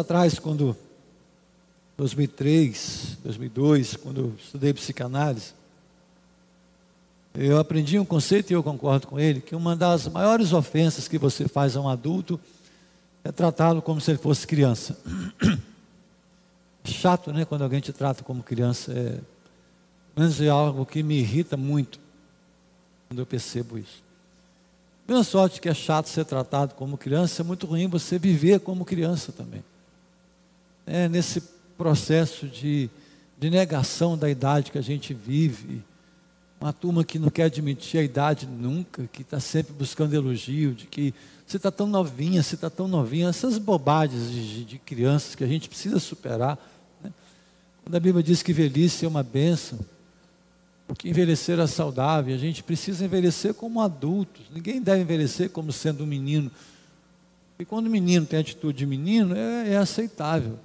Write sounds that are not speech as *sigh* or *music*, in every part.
atrás, quando 2003, 2002, quando eu estudei psicanálise, eu aprendi um conceito e eu concordo com ele, que uma das maiores ofensas que você faz a um adulto é tratá-lo como se ele fosse criança. *coughs* Chato, né, quando alguém te trata como criança, é, menos é algo que me irrita muito quando eu percebo isso. Mesma sorte que é chato ser tratado como criança, é muito ruim você viver como criança também. É nesse processo de, de negação da idade que a gente vive, uma turma que não quer admitir a idade nunca, que está sempre buscando elogio, de que você está tão novinha, você está tão novinha, essas bobagens de, de, crianças que a gente precisa superar. Né? Quando a Bíblia diz que velhice é uma bênção, que envelhecer é saudável, a gente precisa envelhecer como adultos, ninguém deve envelhecer como sendo um menino. E quando o menino tem atitude de menino, é, é aceitável.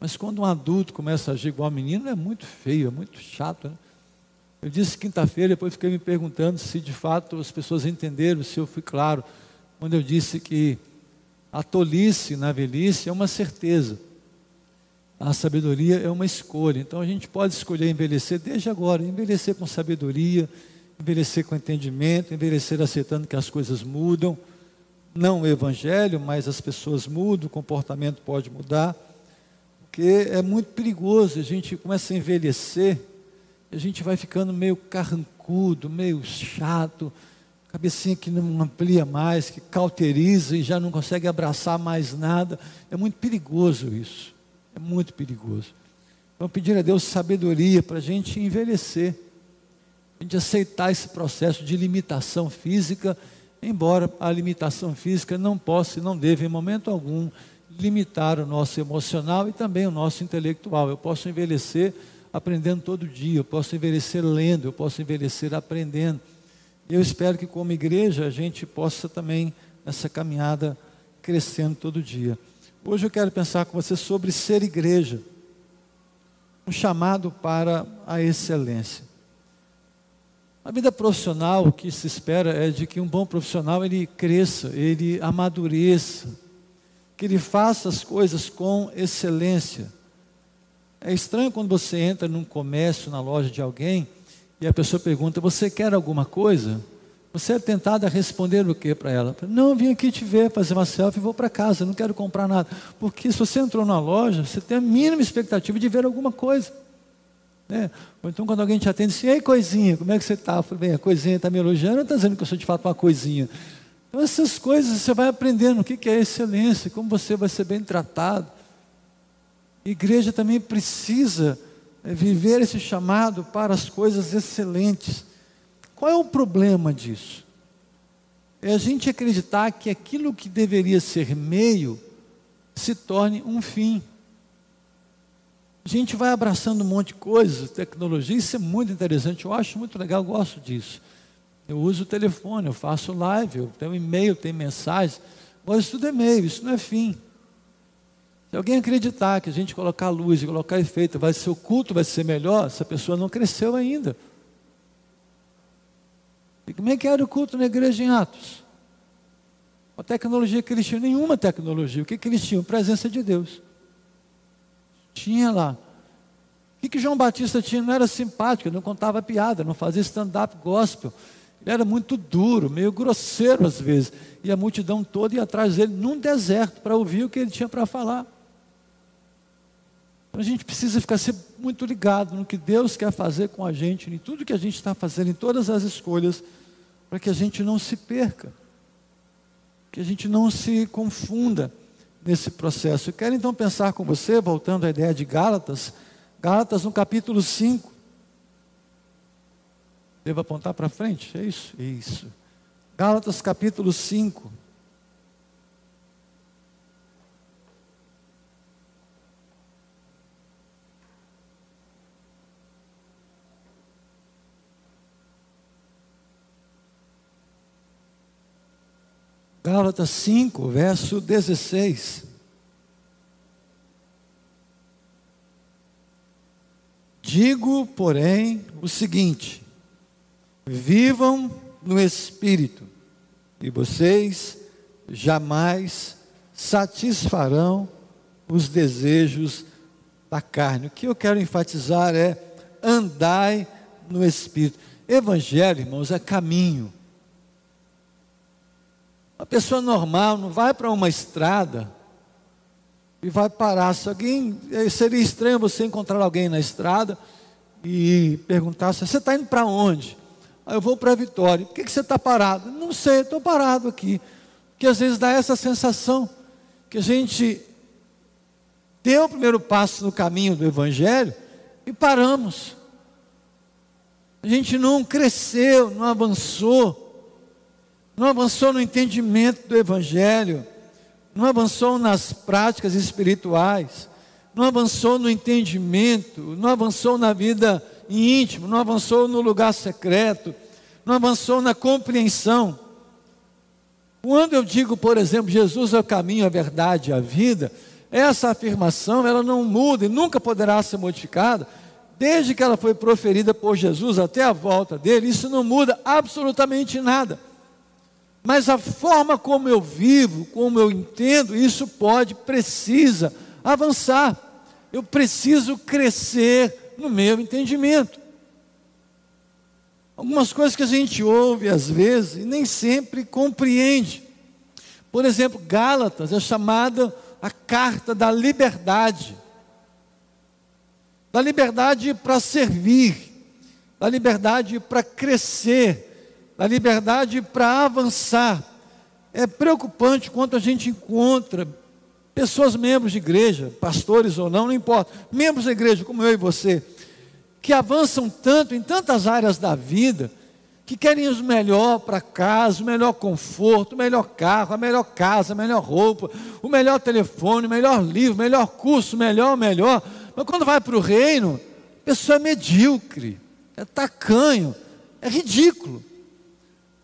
Mas quando um adulto começa a agir igual menino, é muito feio, é muito chato. Né? Eu disse quinta-feira, depois fiquei me perguntando se de fato as pessoas entenderam, se eu fui claro, quando eu disse que a tolice na velhice é uma certeza, a sabedoria é uma escolha. Então a gente pode escolher envelhecer desde agora, envelhecer com sabedoria, envelhecer com entendimento, envelhecer aceitando que as coisas mudam. Não o evangelho, mas as pessoas mudam, o comportamento pode mudar. Porque é muito perigoso, a gente começa a envelhecer, a gente vai ficando meio carrancudo, meio chato, cabecinha que não amplia mais, que cauteriza e já não consegue abraçar mais nada. É muito perigoso isso, é muito perigoso. Então, pedir a Deus sabedoria para a gente envelhecer, a gente aceitar esse processo de limitação física, embora a limitação física não possa e não deva, em momento algum, limitar o nosso emocional e também o nosso intelectual. Eu posso envelhecer aprendendo todo dia, eu posso envelhecer lendo, eu posso envelhecer aprendendo. Eu espero que, como igreja, a gente possa também, nessa caminhada, crescendo todo dia. Hoje eu quero pensar com você sobre ser igreja, um chamado para a excelência. A vida profissional, o que se espera é de que um bom profissional ele cresça, ele amadureça, que ele faça as coisas com excelência. É estranho quando você entra num comércio, na loja de alguém, e a pessoa pergunta: Você quer alguma coisa? Você é tentado a responder o que para ela? Não, vim aqui te ver, fazer uma selfie e vou para casa, não quero comprar nada. Porque se você entrou na loja, você tem a mínima expectativa de ver alguma coisa. Né? Ou então quando alguém te atende, assim, ei coisinha, como é que você está? Bem, a coisinha está me elogiando, está dizendo que eu sou de fato uma coisinha. Então, essas coisas você vai aprendendo o que é excelência, como você vai ser bem tratado. A igreja também precisa é, viver esse chamado para as coisas excelentes. Qual é o problema disso? É a gente acreditar que aquilo que deveria ser meio se torne um fim. A gente vai abraçando um monte de coisas, tecnologia, isso é muito interessante, eu acho muito legal, eu gosto disso. Eu uso o telefone, eu faço live, eu tenho e-mail, tenho mensagens. Agora isso tudo é meio, isso não é fim. Se alguém acreditar que a gente colocar luz e colocar efeito, vai ser o culto, vai ser melhor, essa pessoa não cresceu ainda. E como é que era o culto na igreja em Atos? A tecnologia que eles tinham, nenhuma tecnologia. O que, que eles tinham? Presença de Deus. Tinha lá. O que, que João Batista tinha? Não era simpático, não contava piada, não fazia stand-up gospel. Ele era muito duro, meio grosseiro às vezes. E a multidão toda ia atrás dele num deserto para ouvir o que ele tinha para falar. Então a gente precisa ficar muito ligado no que Deus quer fazer com a gente, em tudo que a gente está fazendo, em todas as escolhas, para que a gente não se perca, que a gente não se confunda nesse processo. Eu quero então pensar com você, voltando à ideia de Gálatas, Gálatas no capítulo 5. Devo apontar para frente? É isso? Isso. Gálatas capítulo 5. Gálatas 5, verso 16. Digo, porém, o seguinte: Vivam no Espírito, e vocês jamais satisfarão os desejos da carne. O que eu quero enfatizar é andai no Espírito. Evangelho, irmãos, é caminho. Uma pessoa normal não vai para uma estrada e vai parar. Se alguém eh, seria estranho você encontrar alguém na estrada e perguntar você está indo para onde? Aí eu vou para a Vitória. Por que, que você está parado? Não sei, estou parado aqui. Porque às vezes dá essa sensação que a gente deu o primeiro passo no caminho do Evangelho e paramos. A gente não cresceu, não avançou, não avançou no entendimento do Evangelho, não avançou nas práticas espirituais, não avançou no entendimento, não avançou na vida íntima, não avançou no lugar secreto, não avançou na compreensão. Quando eu digo, por exemplo, Jesus é o caminho, a verdade e a vida, essa afirmação ela não muda e nunca poderá ser modificada, desde que ela foi proferida por Jesus até a volta dele, isso não muda absolutamente nada. Mas a forma como eu vivo, como eu entendo, isso pode, precisa avançar. Eu preciso crescer no meu entendimento. Algumas coisas que a gente ouve às vezes e nem sempre compreende. Por exemplo, Gálatas é chamada a carta da liberdade. Da liberdade para servir, da liberdade para crescer, da liberdade para avançar. É preocupante quanto a gente encontra pessoas membros de igreja, pastores ou não, não importa, membros da igreja como eu e você, que avançam tanto em tantas áreas da vida, que querem o melhor para casa, o melhor conforto, o melhor carro, a melhor casa, a melhor roupa, o melhor telefone, o melhor livro, o melhor curso, o melhor, o melhor. Mas quando vai para o reino, a pessoa é medíocre, é tacanho, é ridículo.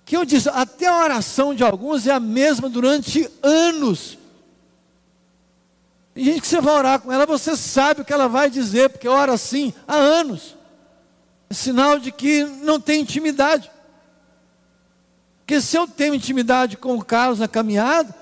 Que eu disse, até a oração de alguns é a mesma durante anos. Tem gente que você vai orar com ela, você sabe o que ela vai dizer, porque ora assim há anos. É sinal de que não tem intimidade. Porque se eu tenho intimidade com o Carlos na caminhada,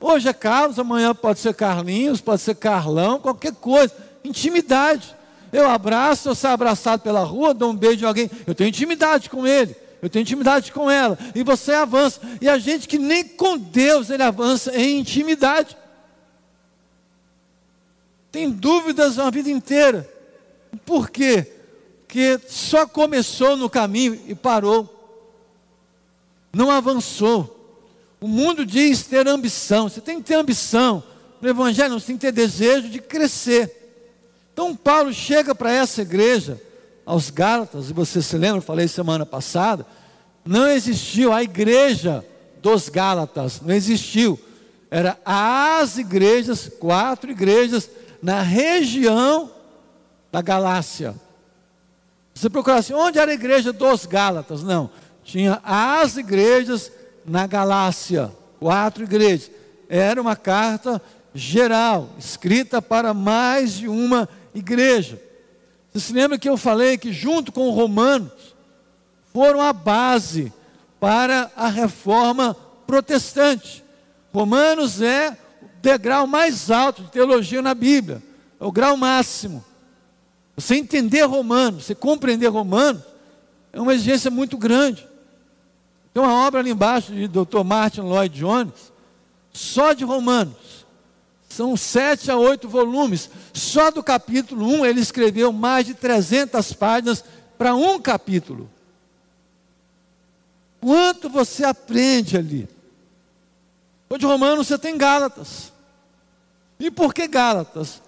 hoje é Carlos, amanhã pode ser Carlinhos, pode ser Carlão, qualquer coisa. Intimidade. Eu abraço, eu saio abraçado pela rua, dou um beijo de alguém, eu tenho intimidade com ele, eu tenho intimidade com ela, e você avança. E a gente que nem com Deus ele avança em intimidade. Tem dúvidas a vida inteira. Por quê? Porque só começou no caminho e parou não avançou. O mundo diz ter ambição, você tem que ter ambição. No Evangelho você tem que ter desejo de crescer. Então Paulo chega para essa igreja, aos Gálatas, e você se lembra, eu falei semana passada, não existiu a igreja dos Gálatas, não existiu. Era as igrejas, quatro igrejas, na região da Galácia. Você procurasse onde era a igreja dos Gálatas? Não tinha as igrejas na Galácia, quatro igrejas. Era uma carta geral, escrita para mais de uma igreja. Você se lembra que eu falei que, junto com Romanos, foram a base para a reforma protestante. Romanos é degrau mais alto de teologia na Bíblia, é o grau máximo. Você entender Romanos, você compreender Romanos, é uma exigência muito grande. Tem uma obra ali embaixo de Dr. Martin Lloyd Jones, só de Romanos. São sete a oito volumes. Só do capítulo 1 ele escreveu mais de 300 páginas para um capítulo. Quanto você aprende ali? O de Romanos você tem Gálatas. E por que Gálatas?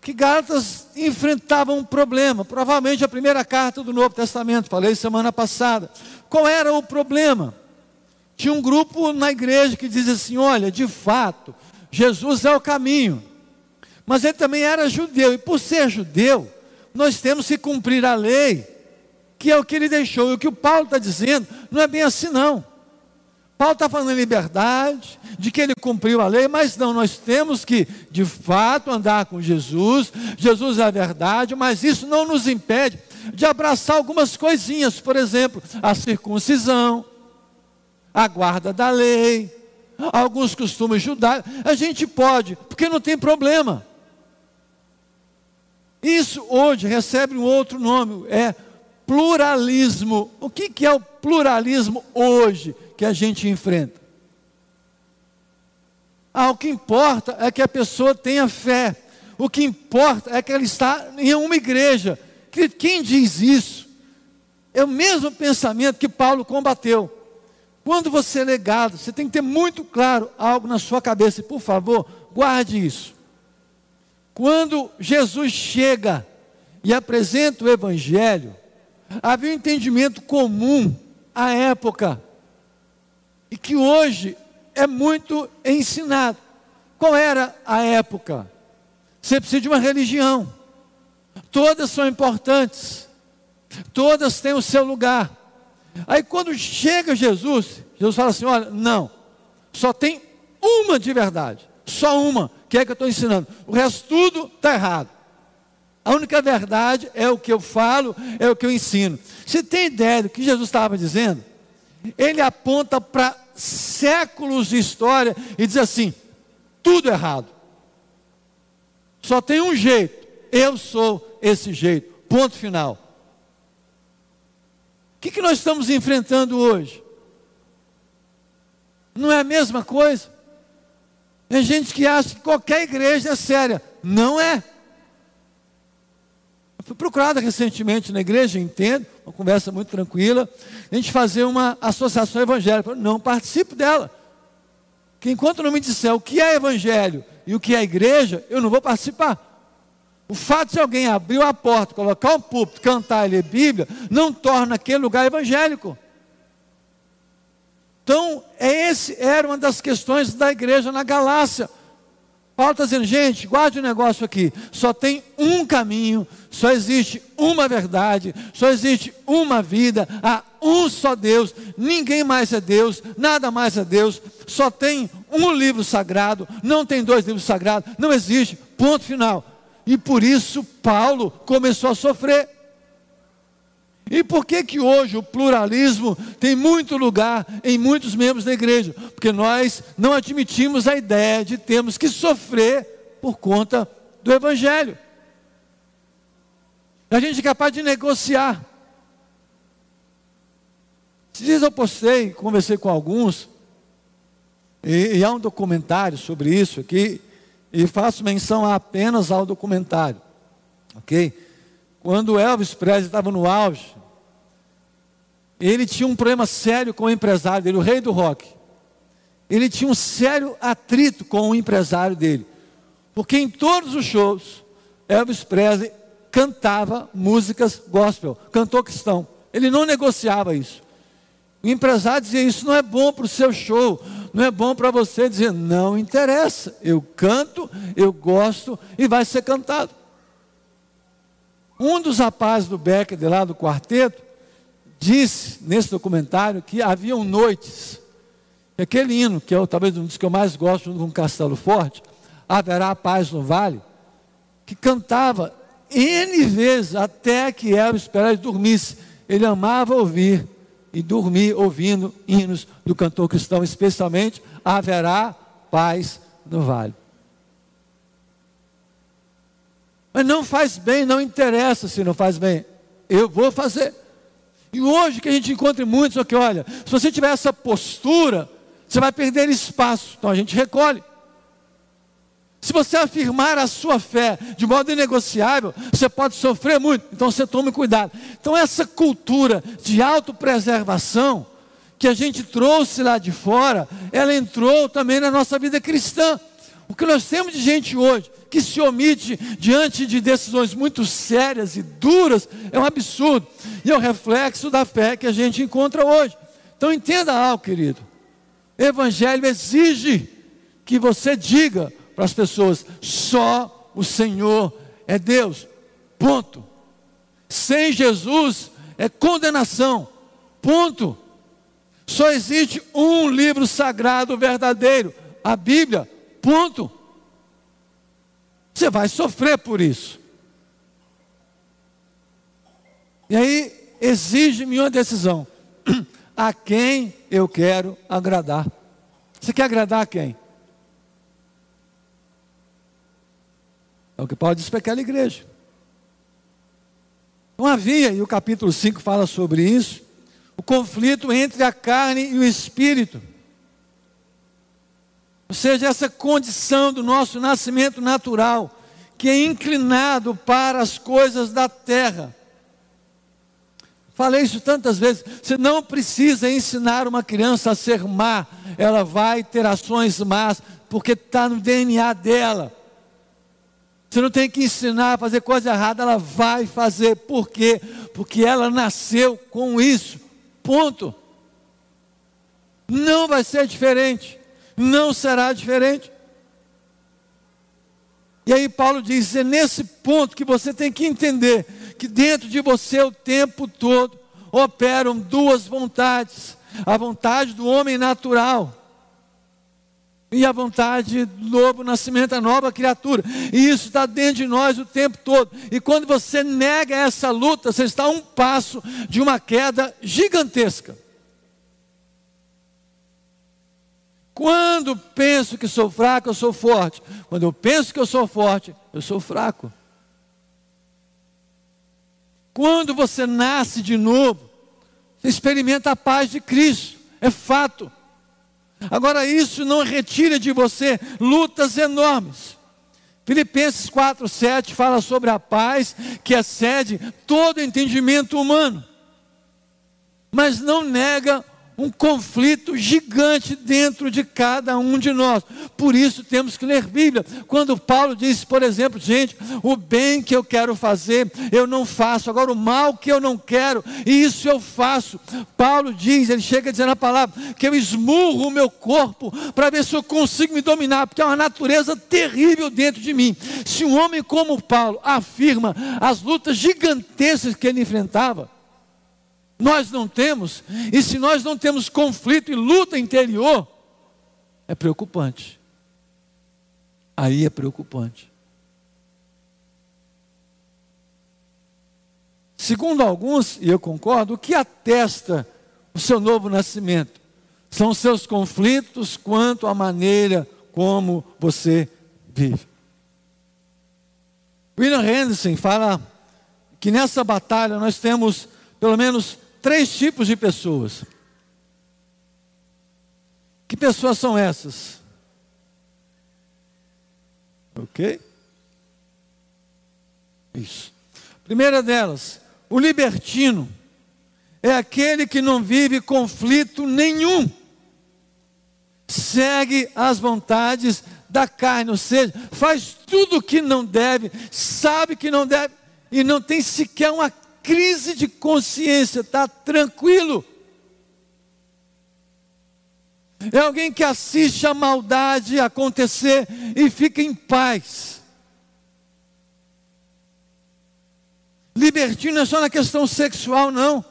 Que Gálatas enfrentava um problema, provavelmente a primeira carta do Novo Testamento, falei semana passada. Qual era o problema? Tinha um grupo na igreja que dizia assim: olha, de fato, Jesus é o caminho. Mas ele também era judeu, e por ser judeu, nós temos que cumprir a lei, que é o que ele deixou. E o que o Paulo está dizendo não é bem assim, não. Paulo está falando em liberdade, de que ele cumpriu a lei, mas não, nós temos que, de fato, andar com Jesus. Jesus é a verdade, mas isso não nos impede de abraçar algumas coisinhas, por exemplo, a circuncisão, a guarda da lei, alguns costumes judaicos, a gente pode, porque não tem problema. Isso hoje recebe um outro nome, é pluralismo. O que, que é o pluralismo hoje que a gente enfrenta? Ah, o que importa é que a pessoa tenha fé. O que importa é que ela está em uma igreja. Quem diz isso? É o mesmo pensamento que Paulo combateu. Quando você é legado, você tem que ter muito claro algo na sua cabeça. E, por favor, guarde isso. Quando Jesus chega e apresenta o Evangelho, havia um entendimento comum à época e que hoje é muito ensinado. Qual era a época? Você precisa de uma religião. Todas são importantes. Todas têm o seu lugar. Aí quando chega Jesus, Jesus fala assim: olha, não, só tem uma de verdade, só uma, que é que eu estou ensinando. O resto tudo está errado. A única verdade é o que eu falo, é o que eu ensino. Você tem ideia do que Jesus estava dizendo? Ele aponta para séculos de história e diz assim: tudo errado. Só tem um jeito, eu sou esse jeito. Ponto final. O que, que nós estamos enfrentando hoje? Não é a mesma coisa? Tem gente que acha que qualquer igreja é séria. Não é. Fui procurada recentemente na igreja, entendo, uma conversa muito tranquila, a gente fazer uma associação evangélica. Não participo dela. Que enquanto não me disser o que é evangelho e o que é igreja, eu não vou participar. O fato de alguém abrir a porta, colocar um púlpito, cantar e ler Bíblia, não torna aquele lugar evangélico. Então, é esse era uma das questões da igreja na Galácia. Paulo está dizendo, gente, guarde o um negócio aqui. Só tem um caminho, só existe uma verdade, só existe uma vida, há um só Deus, ninguém mais é Deus, nada mais é Deus, só tem um livro sagrado, não tem dois livros sagrados, não existe, ponto final. E por isso Paulo começou a sofrer. E por que que hoje o pluralismo tem muito lugar em muitos membros da igreja? Porque nós não admitimos a ideia de termos que sofrer por conta do evangelho. A gente é capaz de negociar. Esses dias eu postei, conversei com alguns, e, e há um documentário sobre isso aqui, e faço menção apenas ao documentário, ok? Quando Elvis Presley estava no auge, ele tinha um problema sério com o empresário dele, o rei do rock. Ele tinha um sério atrito com o empresário dele. Porque em todos os shows, Elvis Presley cantava músicas gospel, cantor cristão. Ele não negociava isso. O empresário dizia: Isso não é bom para o seu show, não é bom para você. Dizer: Não interessa, eu canto, eu gosto e vai ser cantado. Um dos rapazes do Becker, de lá do quarteto, disse nesse documentário que haviam noites, aquele hino, que é talvez um dos que eu mais gosto, junto com Castelo Forte, Haverá Paz no Vale, que cantava N vezes até que Elvis Pereira dormisse. Ele amava ouvir e dormir ouvindo hinos do cantor cristão, especialmente Haverá Paz no Vale. Mas não faz bem, não interessa se não faz bem. Eu vou fazer. E hoje que a gente encontra muitos, que olha, se você tiver essa postura, você vai perder espaço. Então a gente recolhe. Se você afirmar a sua fé de modo inegociável, você pode sofrer muito. Então você tome cuidado. Então essa cultura de autopreservação que a gente trouxe lá de fora, ela entrou também na nossa vida cristã. O que nós temos de gente hoje que se omite diante de decisões muito sérias e duras é um absurdo. E é o reflexo da fé que a gente encontra hoje. Então entenda algo, querido. Evangelho exige que você diga para as pessoas: só o Senhor é Deus. Ponto. Sem Jesus é condenação. Ponto. Só existe um livro sagrado verdadeiro, a Bíblia. Ponto. Você vai sofrer por isso. E aí exige-me uma decisão: *clears throat* a quem eu quero agradar. Você quer agradar quem? É o que Paulo diz para aquela igreja. Não havia, e o capítulo 5 fala sobre isso, o conflito entre a carne e o espírito. Ou seja, essa condição do nosso nascimento natural, que é inclinado para as coisas da terra. Falei isso tantas vezes. Você não precisa ensinar uma criança a ser má, ela vai ter ações más, porque está no DNA dela. Você não tem que ensinar a fazer coisa errada, ela vai fazer. Por quê? Porque ela nasceu com isso. Ponto. Não vai ser diferente. Não será diferente. E aí Paulo diz: é nesse ponto que você tem que entender que dentro de você o tempo todo operam duas vontades: a vontade do homem natural e a vontade do novo nascimento, a nova criatura. E isso está dentro de nós o tempo todo. E quando você nega essa luta, você está a um passo de uma queda gigantesca. Quando penso que sou fraco, eu sou forte. Quando eu penso que eu sou forte, eu sou fraco. Quando você nasce de novo, você experimenta a paz de Cristo. É fato. Agora, isso não retira de você lutas enormes. Filipenses 4, 7 fala sobre a paz que excede todo entendimento humano, mas não nega um conflito gigante dentro de cada um de nós. Por isso temos que ler Bíblia. Quando Paulo diz, por exemplo, gente, o bem que eu quero fazer, eu não faço. Agora o mal que eu não quero, isso eu faço. Paulo diz, ele chega a dizer na palavra, que eu esmurro o meu corpo para ver se eu consigo me dominar, porque é uma natureza terrível dentro de mim. Se um homem como Paulo afirma as lutas gigantescas que ele enfrentava, nós não temos, e se nós não temos conflito e luta interior, é preocupante. Aí é preocupante. Segundo alguns, e eu concordo, o que atesta o seu novo nascimento são os seus conflitos quanto à maneira como você vive. William Henderson fala que nessa batalha nós temos pelo menos três tipos de pessoas. Que pessoas são essas? Ok? Isso. Primeira delas, o libertino é aquele que não vive conflito nenhum, segue as vontades da carne, ou seja, faz tudo o que não deve, sabe que não deve e não tem sequer uma crise de consciência, está tranquilo. É alguém que assiste a maldade acontecer e fica em paz. Libertino é só na questão sexual, não.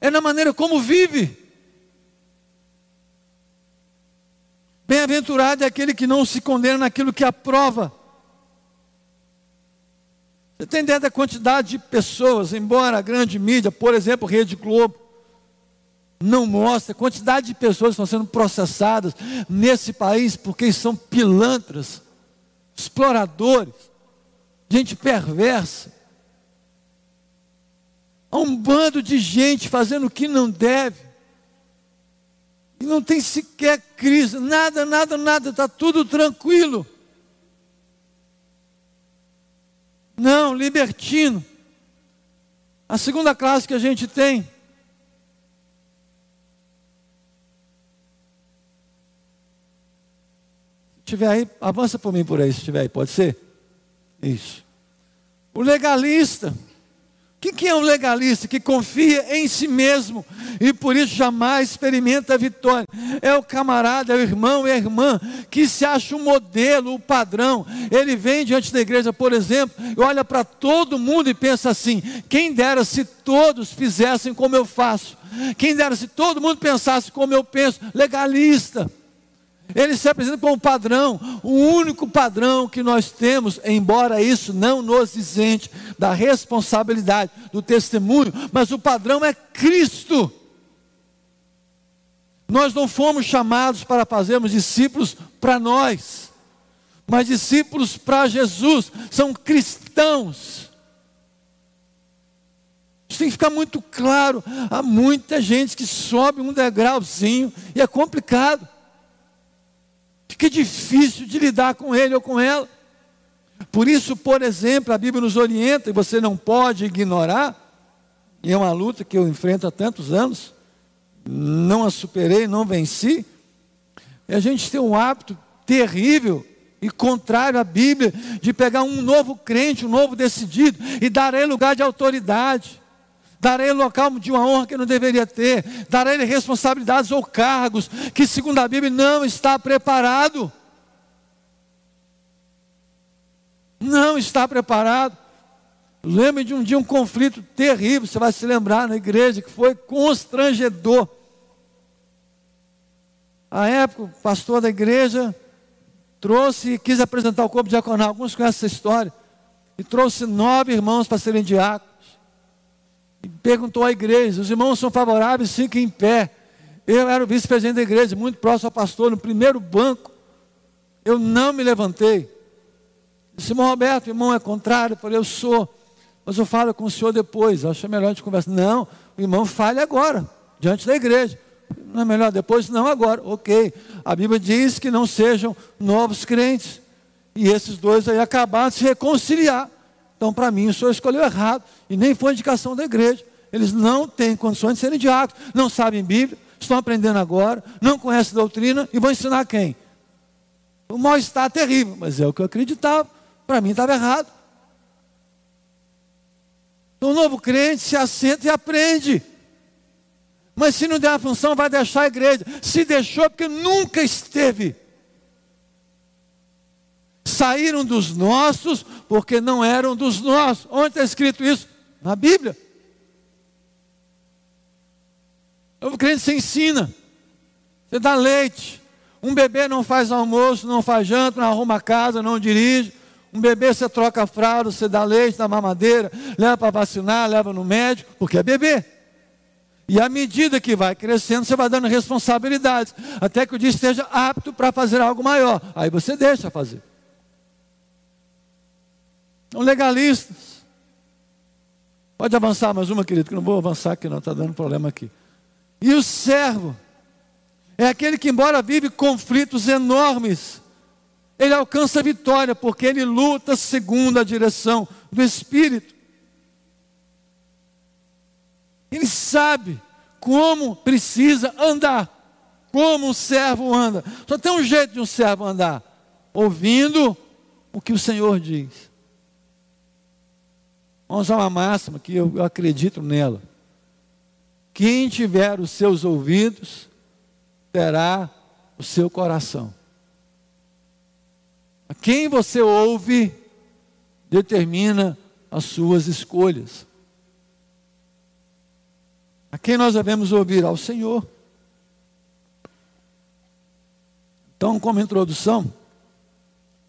É na maneira como vive. Bem-aventurado é aquele que não se condena naquilo que aprova. Ideia da quantidade de pessoas, embora a grande mídia, por exemplo, Rede Globo, não mostra a quantidade de pessoas estão sendo processadas nesse país porque são pilantras, exploradores, gente perversa. Há um bando de gente fazendo o que não deve. E não tem sequer crise, nada, nada, nada, está tudo tranquilo. Não, libertino. A segunda classe que a gente tem. Tiver aí, avança por mim por aí, se tiver aí, pode ser? Isso. O legalista que, que é um legalista que confia em si mesmo e por isso jamais experimenta a vitória? É o camarada, é o irmão, é a irmã que se acha um modelo, o um padrão. Ele vem diante da igreja, por exemplo, e olha para todo mundo e pensa assim: quem dera se todos fizessem como eu faço, quem dera se todo mundo pensasse como eu penso, legalista. Ele se apresenta como padrão, o único padrão que nós temos, embora isso não nos isente da responsabilidade do testemunho, mas o padrão é Cristo. Nós não fomos chamados para fazermos discípulos para nós, mas discípulos para Jesus, são cristãos. Isso tem que ficar muito claro. Há muita gente que sobe um degrauzinho e é complicado. Fica difícil de lidar com ele ou com ela. Por isso, por exemplo, a Bíblia nos orienta, e você não pode ignorar, e é uma luta que eu enfrento há tantos anos, não a superei, não venci. E a gente tem um hábito terrível e contrário à Bíblia de pegar um novo crente, um novo decidido e dar a ele lugar de autoridade. Dar a ele local de uma honra que não deveria ter, dar a ele responsabilidades ou cargos que, segundo a Bíblia, não está preparado. Não está preparado. Lembre de um dia um conflito terrível, você vai se lembrar na igreja, que foi constrangedor. A época, o pastor da igreja trouxe e quis apresentar o corpo diaconal. Alguns conhecem essa história. E trouxe nove irmãos para serem diáconos. Perguntou à igreja: os irmãos são favoráveis? Fiquem em pé. Eu era o vice-presidente da igreja, muito próximo ao pastor, no primeiro banco. Eu não me levantei. Disse, irmão Roberto, irmão é contrário. Eu falei, eu sou. Mas eu falo com o senhor depois, acho melhor a gente conversar. Não, o irmão fale agora, diante da igreja. Não é melhor depois? Não agora. Ok. A Bíblia diz que não sejam novos crentes. E esses dois aí acabaram de se reconciliar. Então, para mim, o senhor escolheu errado. E nem foi indicação da igreja. Eles não têm condições de serem diáconos. Não sabem Bíblia, estão aprendendo agora, não conhecem doutrina e vão ensinar quem? O mal-estar terrível, mas é o que eu acreditava. Para mim estava errado. Então, o novo crente se assenta e aprende. Mas se não der a função, vai deixar a igreja. Se deixou, porque nunca esteve. Saíram dos nossos, porque não eram dos nossos. Onde está escrito isso? Na Bíblia. O novo crente se ensina. Você dá leite. Um bebê não faz almoço, não faz janta, não arruma casa, não dirige. Um bebê você troca a fralda, você dá leite, dá mamadeira, leva para vacinar, leva no médico, porque é bebê. E à medida que vai crescendo, você vai dando responsabilidades, até que o dia esteja apto para fazer algo maior. Aí você deixa fazer. São legalistas. Pode avançar mais uma, querido, que não vou avançar aqui, não, está dando problema aqui. E o servo é aquele que, embora vive conflitos enormes, ele alcança a vitória, porque ele luta segundo a direção do Espírito. Ele sabe como precisa andar, como um servo anda. Só tem um jeito de um servo andar: ouvindo o que o Senhor diz. Vamos usar uma máxima que eu, eu acredito nela. Quem tiver os seus ouvidos, terá o seu coração. A quem você ouve determina as suas escolhas. A quem nós devemos ouvir? Ao Senhor. Então, como introdução,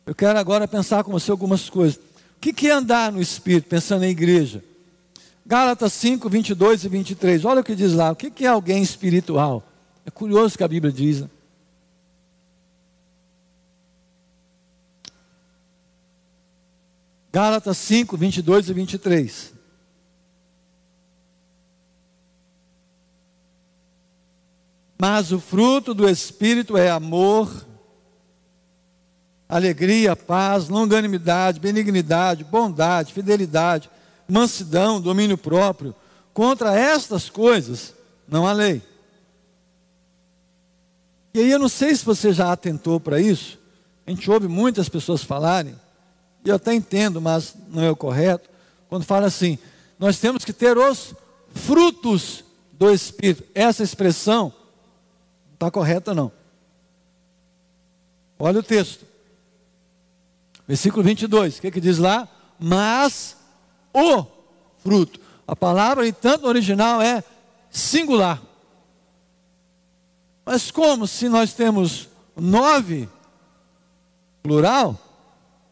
eu quero agora pensar com você algumas coisas. O que é andar no Espírito, pensando na igreja? Gálatas 5, 22 e 23. Olha o que diz lá. O que é alguém espiritual? É curioso que a Bíblia diz. Né? Gálatas 5, 22 e 23. Mas o fruto do Espírito é amor, alegria, paz, longanimidade, benignidade, bondade, fidelidade, mansidão, domínio próprio. Contra estas coisas não há lei. E aí eu não sei se você já atentou para isso. A gente ouve muitas pessoas falarem e eu até entendo, mas não é o correto, quando fala assim, nós temos que ter os frutos do Espírito. Essa expressão não está correta, não. Olha o texto. Versículo 22, o que, que diz lá? Mas o fruto. A palavra, tanto no original, é singular. Mas como se nós temos nove, plural,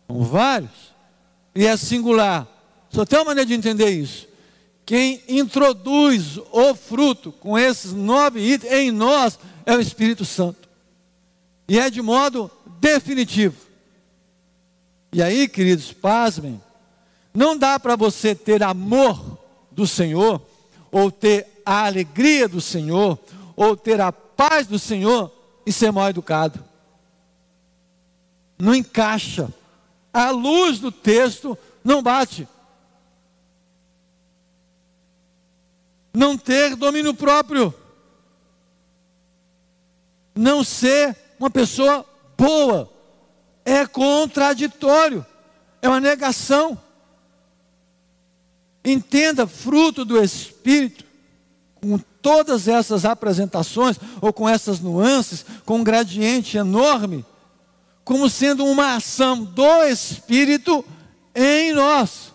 são vários. E é singular. Só tem uma maneira de entender isso. quem introduz o fruto com esses nove itens em nós é o Espírito Santo. E é de modo definitivo. E aí, queridos, pasmem, não dá para você ter amor do Senhor, ou ter a alegria do Senhor, ou ter a paz do Senhor e ser mal educado. Não encaixa. A luz do texto não bate. Não ter domínio próprio. Não ser uma pessoa boa. É contraditório. É uma negação. Entenda, fruto do Espírito, com todas essas apresentações, ou com essas nuances, com um gradiente enorme, como sendo uma ação do Espírito em nós,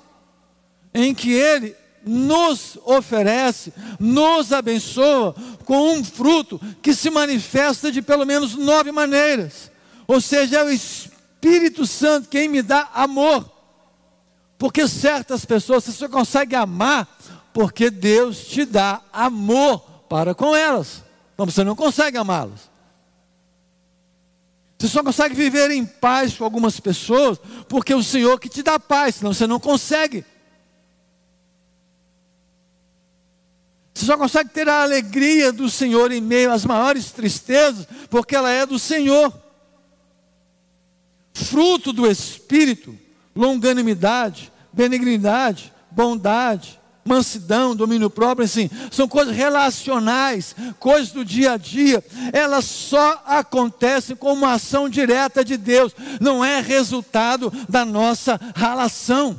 em que Ele nos oferece, nos abençoa com um fruto que se manifesta de pelo menos nove maneiras. Ou seja, é o Espírito Santo quem me dá amor. Porque certas pessoas você só consegue amar porque Deus te dá amor para com elas. Então você não consegue amá-las. Você só consegue viver em paz com algumas pessoas porque é o Senhor que te dá paz, senão você não consegue. Você só consegue ter a alegria do Senhor em meio às maiores tristezas, porque ela é do Senhor. Fruto do Espírito, longanimidade, benignidade, bondade, mansidão, domínio próprio, assim, são coisas relacionais, coisas do dia a dia, elas só acontecem com uma ação direta de Deus, não é resultado da nossa relação.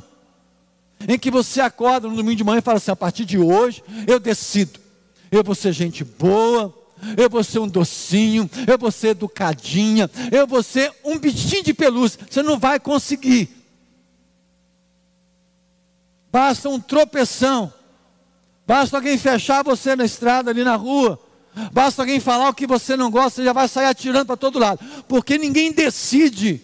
Em que você acorda no domingo de manhã e fala assim: a partir de hoje eu decido, eu vou ser gente boa, eu vou ser um docinho, eu vou ser educadinha, eu vou ser um bichinho de pelúcia. Você não vai conseguir. Basta um tropeção. Basta alguém fechar você na estrada ali na rua. Basta alguém falar o que você não gosta, você já vai sair atirando para todo lado. Porque ninguém decide.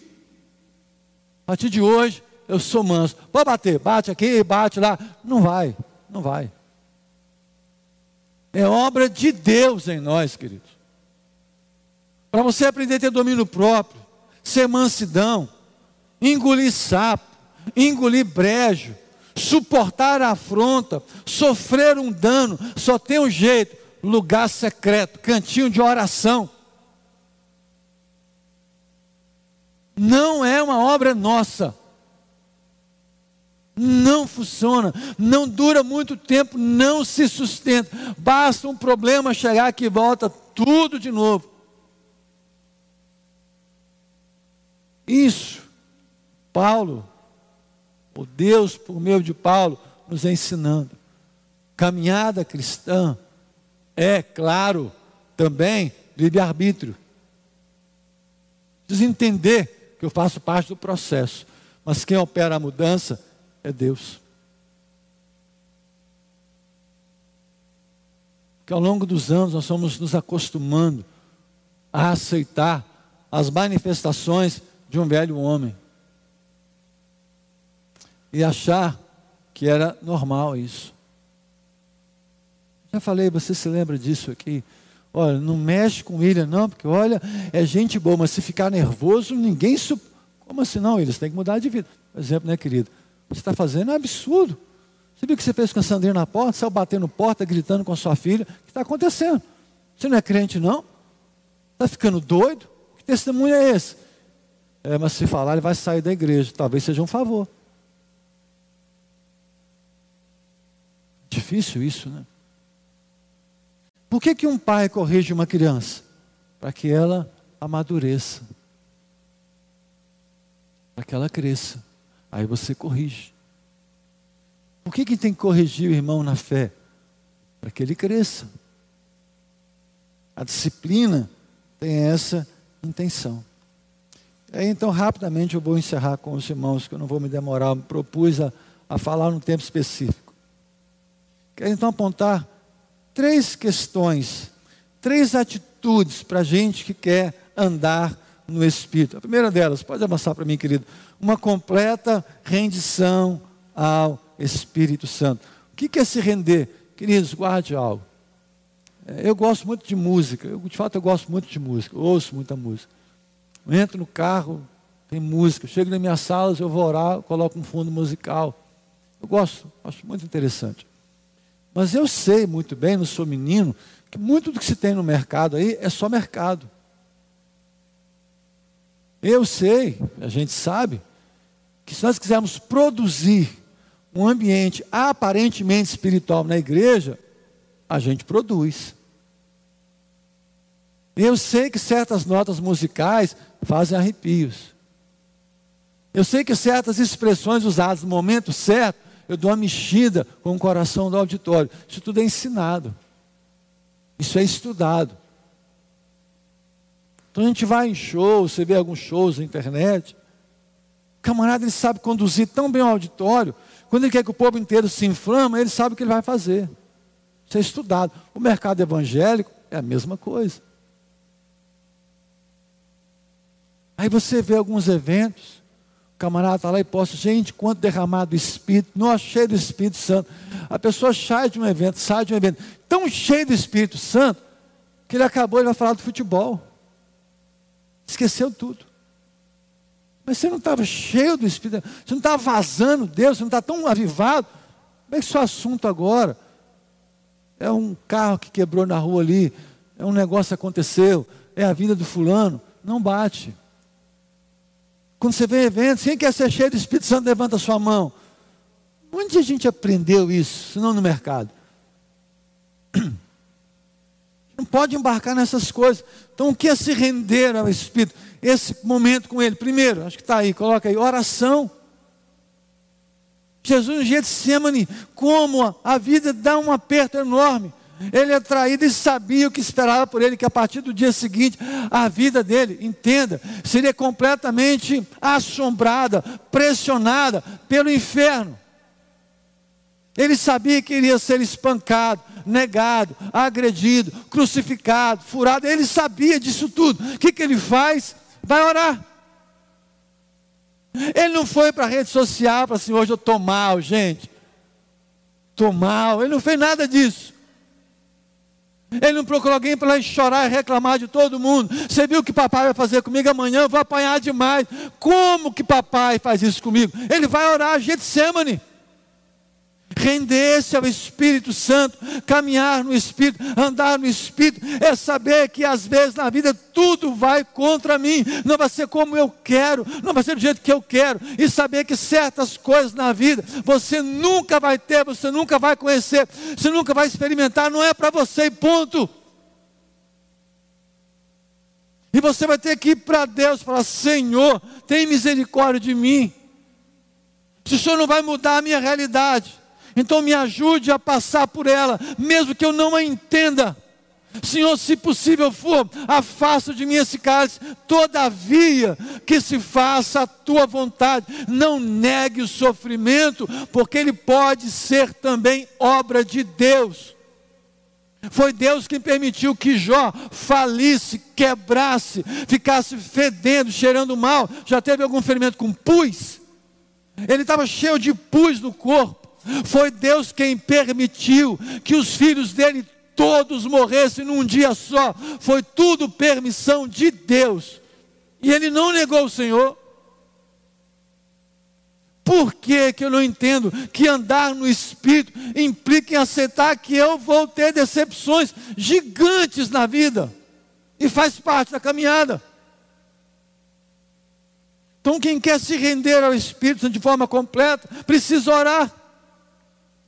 A partir de hoje, eu sou manso. Pode bater, bate aqui, bate lá. Não vai, não vai. É obra de Deus em nós, queridos. Para você aprender a ter domínio próprio, ser mansidão, engolir sapo, engolir brejo, suportar a afronta, sofrer um dano, só tem um jeito: lugar secreto, cantinho de oração. Não é uma obra nossa. Não funciona, não dura muito tempo, não se sustenta. Basta um problema chegar que volta tudo de novo. Isso, Paulo o Deus, por meio de Paulo, nos ensinando. Caminhada cristã é, claro, também livre-arbítrio. Preciso entender que eu faço parte do processo, mas quem opera a mudança é Deus. Que ao longo dos anos nós fomos nos acostumando a aceitar as manifestações de um velho homem e achar que era normal isso. Já falei, você se lembra disso aqui? Olha, não mexe com William, não, porque olha, é gente boa, mas se ficar nervoso, ninguém. Su... Como assim não? Você tem que mudar de vida. Por exemplo, né, querido? Você está fazendo é absurdo. Você viu o que você fez com a Sandrinha na porta? Saiu batendo porta, gritando com a sua filha. O que está acontecendo? Você não é crente, não? Está ficando doido? Que testemunho é esse? É, mas se falar, ele vai sair da igreja. Talvez seja um favor. Difícil isso, né? Por que, que um pai corrige uma criança? Para que ela amadureça. Para que ela cresça. Aí você corrige. Por que, que tem que corrigir o irmão na fé? Para que ele cresça. A disciplina tem essa intenção. Aí, então, rapidamente eu vou encerrar com os irmãos, que eu não vou me demorar. Me propus a, a falar num tempo específico. Quero então apontar três questões, três atitudes para a gente que quer andar no Espírito. A primeira delas, pode avançar para mim, querido, uma completa rendição ao Espírito Santo. O que é se render? Queridos, guarde algo. É, eu gosto muito de música, eu, de fato eu gosto muito de música, ouço muita música. Eu entro no carro, tem música, chego nas minhas salas, eu vou orar, eu coloco um fundo musical. Eu gosto, acho muito interessante. Mas eu sei muito bem, não sou menino, que muito do que se tem no mercado aí é só mercado. Eu sei, a gente sabe, que se nós quisermos produzir um ambiente aparentemente espiritual na igreja, a gente produz. Eu sei que certas notas musicais fazem arrepios. Eu sei que certas expressões usadas no momento certo, eu dou uma mexida com o coração do auditório. Isso tudo é ensinado. Isso é estudado. Então a gente vai em shows, você vê alguns shows na internet. O camarada ele sabe conduzir tão bem o auditório, quando ele quer que o povo inteiro se inflama, ele sabe o que ele vai fazer. Isso é estudado. O mercado evangélico é a mesma coisa. Aí você vê alguns eventos, o camarada está lá e posta, gente, quanto derramado do Espírito, não cheio do Espírito Santo. A pessoa sai de um evento, sai de um evento, tão cheio do Espírito Santo, que ele acabou, ele vai falar do futebol. Esqueceu tudo. Mas você não estava cheio do Espírito, você não estava vazando Deus, você não está tão avivado. Como é que seu assunto agora? É um carro que quebrou na rua ali, é um negócio que aconteceu, é a vida do fulano. Não bate. Quando você vê eventos, quem quer ser cheio do Espírito Santo, levanta a sua mão. Onde a gente aprendeu isso, se não no mercado? *clears throat* Pode embarcar nessas coisas. Então, o que é se render ao Espírito? Esse momento com Ele. Primeiro, acho que está aí, coloca aí, oração. Jesus no Getsemane, como a vida dá um aperto enorme. Ele é traído e sabia o que esperava por ele, que a partir do dia seguinte, a vida dele, entenda, seria completamente assombrada, pressionada pelo inferno. Ele sabia que iria ser espancado, negado, agredido, crucificado, furado. Ele sabia disso tudo. O que, que ele faz? Vai orar. Ele não foi para a rede social para assim, hoje eu estou mal, gente. Estou mal. Ele não fez nada disso. Ele não procurou alguém para chorar e reclamar de todo mundo. Você viu o que papai vai fazer comigo amanhã? Eu vou apanhar demais. Como que papai faz isso comigo? Ele vai orar, Getsemane render-se ao Espírito Santo, caminhar no Espírito, andar no Espírito, é saber que às vezes na vida tudo vai contra mim, não vai ser como eu quero, não vai ser do jeito que eu quero, e saber que certas coisas na vida você nunca vai ter, você nunca vai conhecer, você nunca vai experimentar, não é para você, ponto. E você vai ter que ir para Deus e falar: Senhor, tem misericórdia de mim. Se o Senhor não vai mudar a minha realidade, então me ajude a passar por ela, mesmo que eu não a entenda. Senhor, se possível for, afasta de mim esse cálice, todavia que se faça a tua vontade, não negue o sofrimento, porque ele pode ser também obra de Deus. Foi Deus quem permitiu que Jó falisse, quebrasse, ficasse fedendo, cheirando mal. Já teve algum ferimento com pus? Ele estava cheio de pus no corpo. Foi Deus quem permitiu que os filhos dele todos morressem num dia só. Foi tudo permissão de Deus. E ele não negou o Senhor. Por que, que eu não entendo que andar no Espírito implica em aceitar que eu vou ter decepções gigantes na vida? E faz parte da caminhada. Então, quem quer se render ao Espírito de forma completa, precisa orar.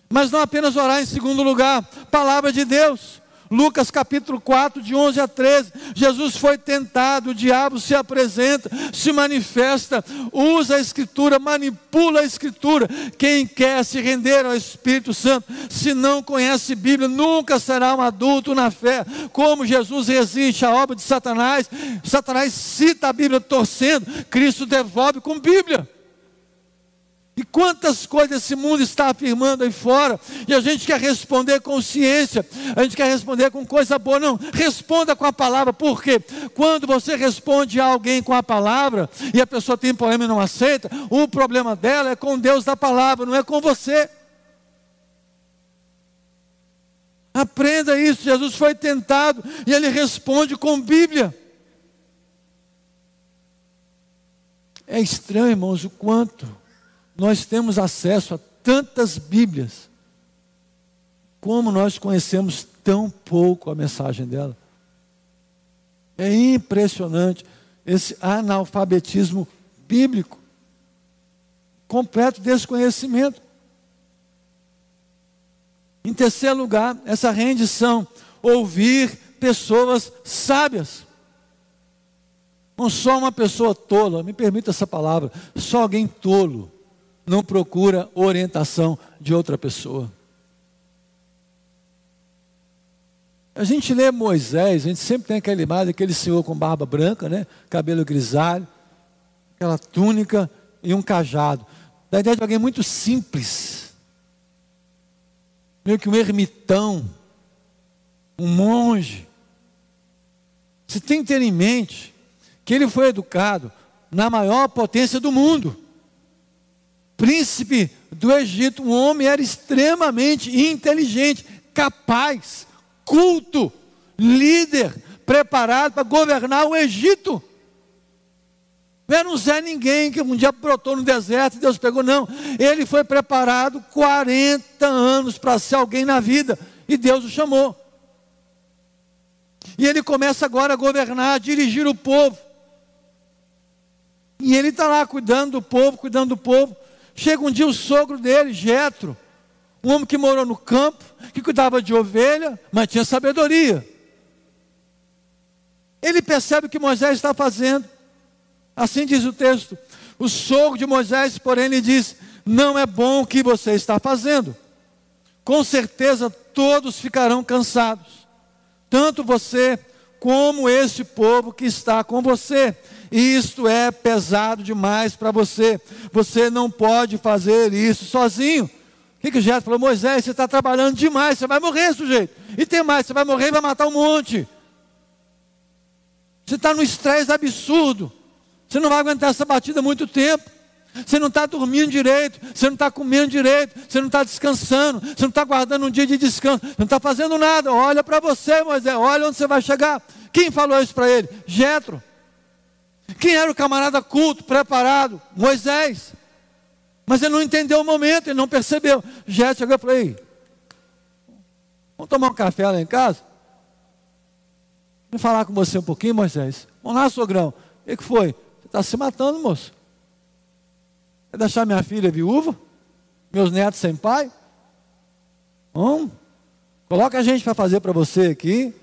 Mas não apenas orar em segundo lugar, palavra de Deus. Lucas capítulo 4, de 11 a 13. Jesus foi tentado, o diabo se apresenta, se manifesta, usa a Escritura, manipula a Escritura. Quem quer se render ao Espírito Santo, se não conhece Bíblia, nunca será um adulto na fé. Como Jesus resiste à obra de Satanás, Satanás cita a Bíblia torcendo, Cristo devolve com Bíblia. E quantas coisas esse mundo está afirmando aí fora, e a gente quer responder com ciência, a gente quer responder com coisa boa, não, responda com a palavra, porque quando você responde a alguém com a palavra, e a pessoa tem problema e não aceita, o problema dela é com Deus da palavra, não é com você. Aprenda isso. Jesus foi tentado e ele responde com Bíblia. É estranho, irmãos, o quanto nós temos acesso a tantas Bíblias, como nós conhecemos tão pouco a mensagem dela. É impressionante esse analfabetismo bíblico, completo desconhecimento. Em terceiro lugar, essa rendição, ouvir pessoas sábias. Não só uma pessoa tola, me permita essa palavra, só alguém tolo não procura orientação de outra pessoa. A gente lê Moisés, a gente sempre tem aquela imagem daquele senhor com barba branca, né? cabelo grisalho, aquela túnica e um cajado. Da ideia de alguém muito simples, meio que um ermitão, um monge. Você tem que ter em mente que ele foi educado na maior potência do mundo. Príncipe do Egito, um homem era extremamente inteligente, capaz, culto, líder, preparado para governar o Egito. Não Zé Ninguém que um dia brotou no deserto e Deus pegou, não. Ele foi preparado 40 anos para ser alguém na vida e Deus o chamou. E ele começa agora a governar, a dirigir o povo. E ele está lá cuidando do povo, cuidando do povo. Chega um dia o sogro dele, Jetro, um homem que morou no campo, que cuidava de ovelha, mas tinha sabedoria. Ele percebe o que Moisés está fazendo. Assim diz o texto. O sogro de Moisés, porém, lhe diz: Não é bom o que você está fazendo. Com certeza todos ficarão cansados, tanto você como este povo que está com você. Isto é pesado demais para você. Você não pode fazer isso sozinho. O que, que o Jetro falou? Moisés, você está trabalhando demais, você vai morrer, sujeito. E tem mais, você vai morrer e vai matar um monte. Você está no estresse absurdo. Você não vai aguentar essa batida muito tempo. Você não está dormindo direito, você não está comendo direito, você não está descansando, você não está guardando um dia de descanso, não está fazendo nada. Olha para você, Moisés, olha onde você vai chegar. Quem falou isso para ele? Jetro. Quem era o camarada culto, preparado? Moisés. Mas ele não entendeu o momento, ele não percebeu. Já chegou e falou: Ei, vamos tomar um café lá em casa? Vou falar com você um pouquinho, Moisés. Vamos lá, sogrão. O que foi? Você está se matando, moço. Quer deixar minha filha viúva? Meus netos sem pai? Vamos. Coloca a gente para fazer para você aqui.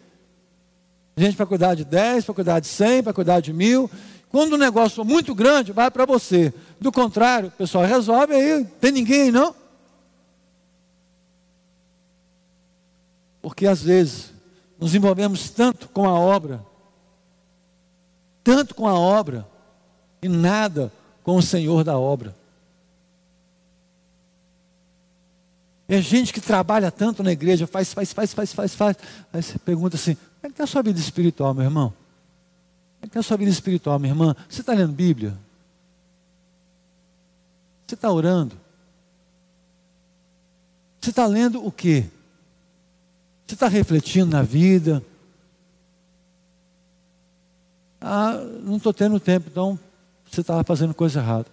Gente para cuidar de 10, para cuidar de 100, para cuidar de mil. Quando o negócio for muito grande, vai para você. Do contrário, o pessoal resolve aí, tem ninguém não. Porque às vezes nos envolvemos tanto com a obra, tanto com a obra, e nada com o Senhor da obra. É gente que trabalha tanto na igreja, faz, faz, faz, faz, faz, faz. Aí você pergunta assim: como é que está a sua vida espiritual, meu irmão? É que é a sua vida espiritual, minha irmã? Você está lendo Bíblia? Você está orando? Você está lendo o quê? Você está refletindo na vida? Ah, não estou tendo tempo, então você estava fazendo coisa errada.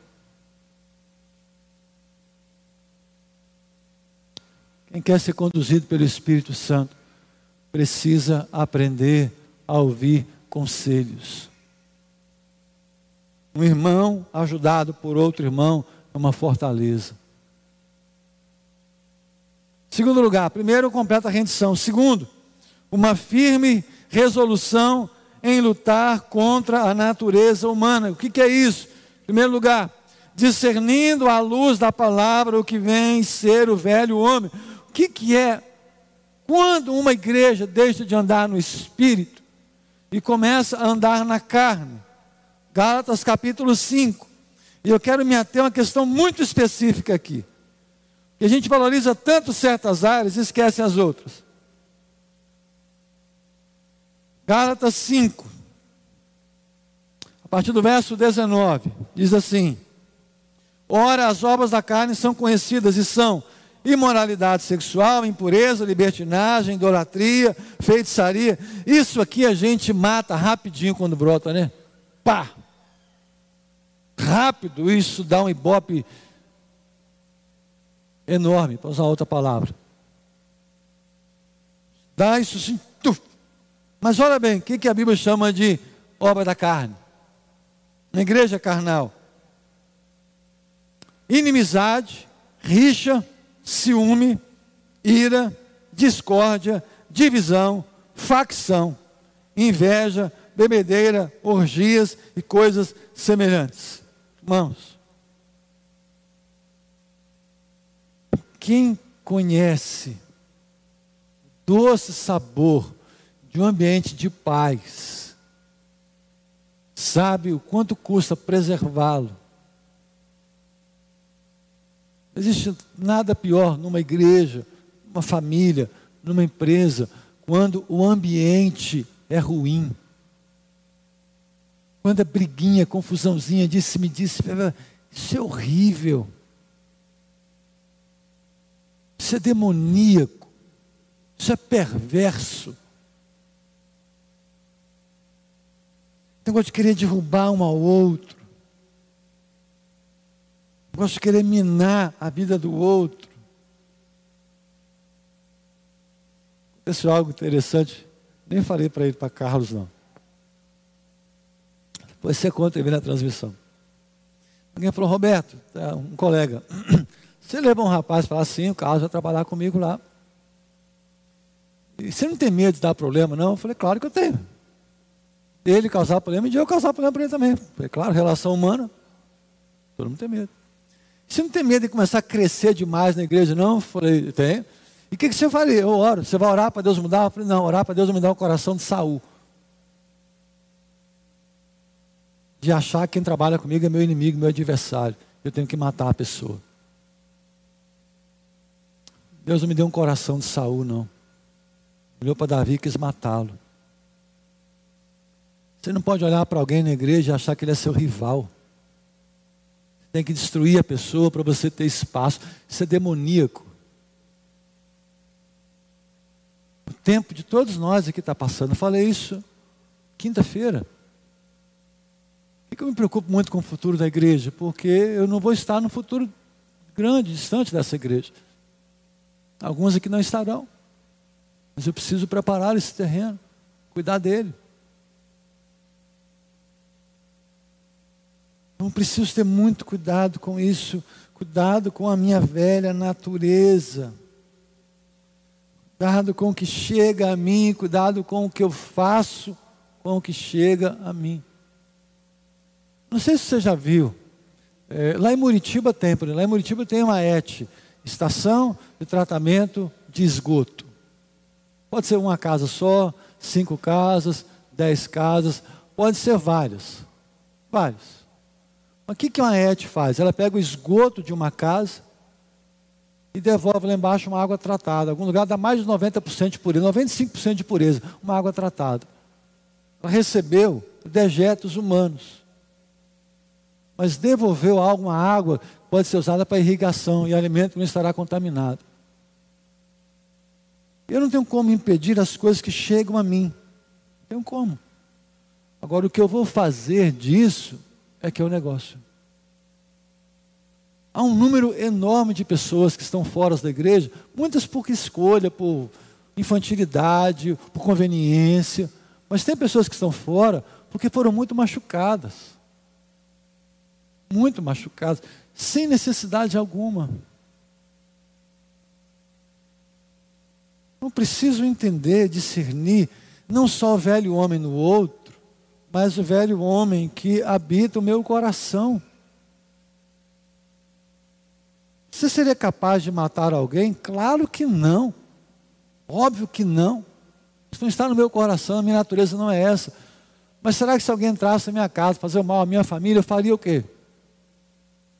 Quem quer ser conduzido pelo Espírito Santo precisa aprender a ouvir conselhos. Um irmão ajudado por outro irmão é uma fortaleza. Segundo lugar, primeiro, completa a rendição. Segundo, uma firme resolução em lutar contra a natureza humana. O que, que é isso? Primeiro lugar, discernindo à luz da palavra o que vem ser o velho homem. O que, que é? Quando uma igreja deixa de andar no espírito, e começa a andar na carne. Gálatas capítulo 5. E eu quero me ater a uma questão muito específica aqui. Que a gente valoriza tanto certas áreas e esquece as outras. Gálatas 5. A partir do verso 19, diz assim: Ora, as obras da carne são conhecidas e são imoralidade sexual, impureza, libertinagem, idolatria, feitiçaria. Isso aqui a gente mata rapidinho quando brota, né? Pá! Rápido, isso dá um ibope enorme, para usar outra palavra. Dá isso sim. Mas olha bem, o que, que a Bíblia chama de obra da carne? Na igreja carnal. Inimizade, rixa, ciúme, ira, discórdia, divisão, facção, inveja, bebedeira, orgias e coisas semelhantes. Irmãos, quem conhece o doce sabor de um ambiente de paz, sabe o quanto custa preservá-lo. Não existe nada pior numa igreja, numa família, numa empresa, quando o ambiente é ruim. Quando é briguinha, confusãozinha, disse-me, disse, isso é horrível. Isso é demoníaco. Isso é perverso. Negócio de querer derrubar um ao outro. Negócio de querer minar a vida do outro. Aconteceu algo interessante. Nem falei para ele, para Carlos, não. Depois você conta e vê na transmissão. Alguém falou, Roberto, tá, um colega, *clears throat* você leva um rapaz para lá, sim, o Carlos vai trabalhar comigo lá. E você não tem medo de dar problema, não? Eu falei, claro que eu tenho. Ele causar problema e de eu causar problema para ele também. Eu falei, claro, relação humana, todo mundo tem medo. Você não tem medo de começar a crescer demais na igreja, não? Eu falei, tem. E o que, que você faria? Eu oro. Você vai orar para Deus mudar? Eu falei, não, orar para Deus me dar um coração de Saul. De achar que quem trabalha comigo é meu inimigo, meu adversário. Eu tenho que matar a pessoa. Deus não me deu um coração de Saul, não. Olhou para Davi e quis matá-lo. Você não pode olhar para alguém na igreja e achar que ele é seu rival. Tem que destruir a pessoa para você ter espaço. Isso é demoníaco. O tempo de todos nós aqui está passando. Eu falei isso quinta-feira. Por que eu me preocupo muito com o futuro da igreja? Porque eu não vou estar no futuro grande, distante dessa igreja. Alguns aqui não estarão. Mas eu preciso preparar esse terreno, cuidar dele. Então preciso ter muito cuidado com isso, cuidado com a minha velha natureza. Cuidado com o que chega a mim, cuidado com o que eu faço com o que chega a mim. Não sei se você já viu, é, lá em Muritiba tem, lá em Muritiba tem uma ET, estação de tratamento de esgoto. Pode ser uma casa só, cinco casas, dez casas, pode ser várias. Várias. Mas o que, que uma ET faz? Ela pega o esgoto de uma casa e devolve lá embaixo uma água tratada. Algum lugar dá mais de 90% de pureza, 95% de pureza, uma água tratada. Ela recebeu dejetos humanos. Mas devolveu alguma água pode ser usada para irrigação e alimento não estará contaminado. Eu não tenho como impedir as coisas que chegam a mim. Não tenho como. Agora, o que eu vou fazer disso é que é o negócio. Há um número enorme de pessoas que estão fora da igreja, muitas por escolha, por infantilidade, por conveniência, mas tem pessoas que estão fora porque foram muito machucadas. Muito machucadas sem necessidade alguma. Não preciso entender, discernir, não só o velho homem no outro, mas o velho homem que habita o meu coração. Você seria capaz de matar alguém? Claro que não. Óbvio que não. Isso não está no meu coração, a minha natureza não é essa. Mas será que se alguém entrasse na minha casa, fazer mal à minha família, eu faria o quê?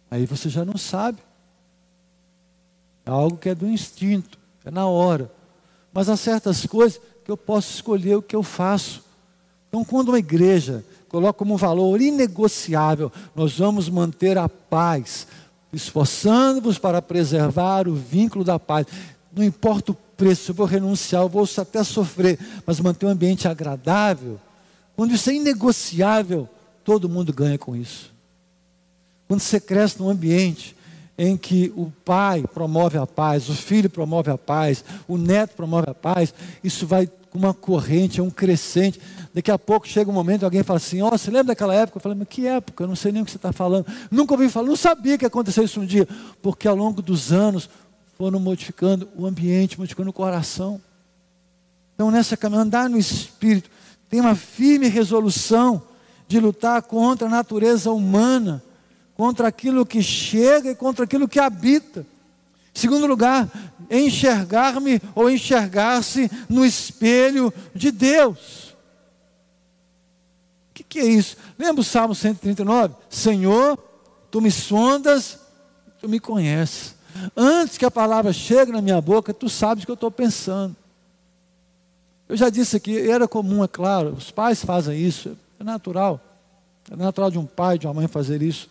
Aí você já não sabe. É algo que é do instinto, é na hora. Mas há certas coisas que eu posso escolher o que eu faço. Então, quando uma igreja coloca como valor inegociável, nós vamos manter a paz, esforçando-vos para preservar o vínculo da paz. Não importa o preço, eu vou renunciar, eu vou até sofrer, mas manter um ambiente agradável, quando isso é inegociável, todo mundo ganha com isso. Quando você cresce num ambiente em que o pai promove a paz, o filho promove a paz, o neto promove a paz, isso vai com uma corrente, é um crescente. Daqui a pouco chega um momento, alguém fala assim: Ó, oh, você lembra daquela época? Eu falo, mas que época? Eu não sei nem o que você está falando. Nunca ouvi falar, não sabia que aconteceu isso um dia. Porque ao longo dos anos foram modificando o ambiente, modificando o coração. Então, nessa caminhada, andar no espírito, tem uma firme resolução de lutar contra a natureza humana, contra aquilo que chega e contra aquilo que habita. Segundo lugar, enxergar-me ou enxergar-se no espelho de Deus. O que, que, é isso? Lembra o Salmo 139? Senhor, tu me sondas, tu me conheces. Antes que a palavra chegue na minha boca, tu sabes o que eu estou pensando. Eu já disse aqui, era comum, é claro, os pais fazem isso, é natural. É natural de um pai, de uma mãe fazer isso.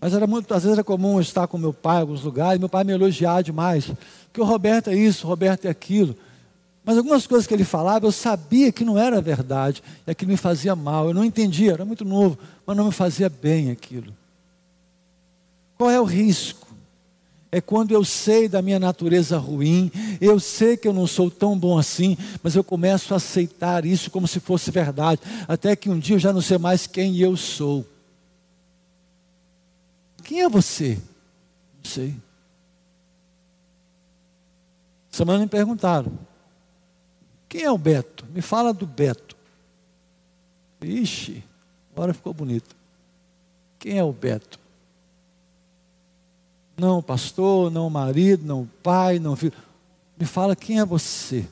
Mas era muito, às vezes era comum estar com meu pai em alguns lugares, meu pai me elogiar demais. Que o Roberto é isso, o Roberto é aquilo. Mas algumas coisas que ele falava, eu sabia que não era verdade, e aquilo me fazia mal. Eu não entendia, era muito novo, mas não me fazia bem aquilo. Qual é o risco? É quando eu sei da minha natureza ruim, eu sei que eu não sou tão bom assim, mas eu começo a aceitar isso como se fosse verdade, até que um dia eu já não sei mais quem eu sou. Quem é você? Não sei. Semana me perguntaram: quem é o Beto? Me fala do Beto. Ixi, agora ficou bonito. Quem é o Beto? Não pastor, não marido, não pai, não filho. Me fala quem é você.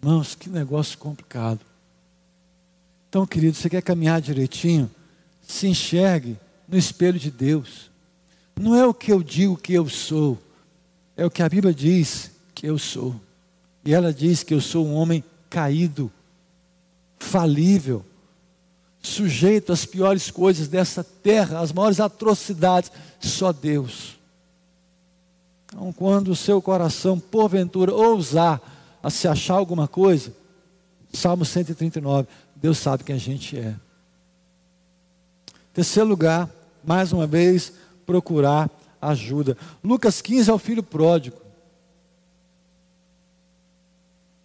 Irmãos, que negócio complicado. Então, querido, você quer caminhar direitinho? Se enxergue no espelho de Deus. Não é o que eu digo que eu sou, é o que a Bíblia diz que eu sou. E ela diz que eu sou um homem caído, falível, sujeito às piores coisas dessa terra, às maiores atrocidades, só Deus. Então, quando o seu coração, porventura, ousar a se achar alguma coisa, Salmo 139, Deus sabe quem a gente é. Terceiro lugar, mais uma vez, procurar ajuda. Lucas 15 é o filho pródigo.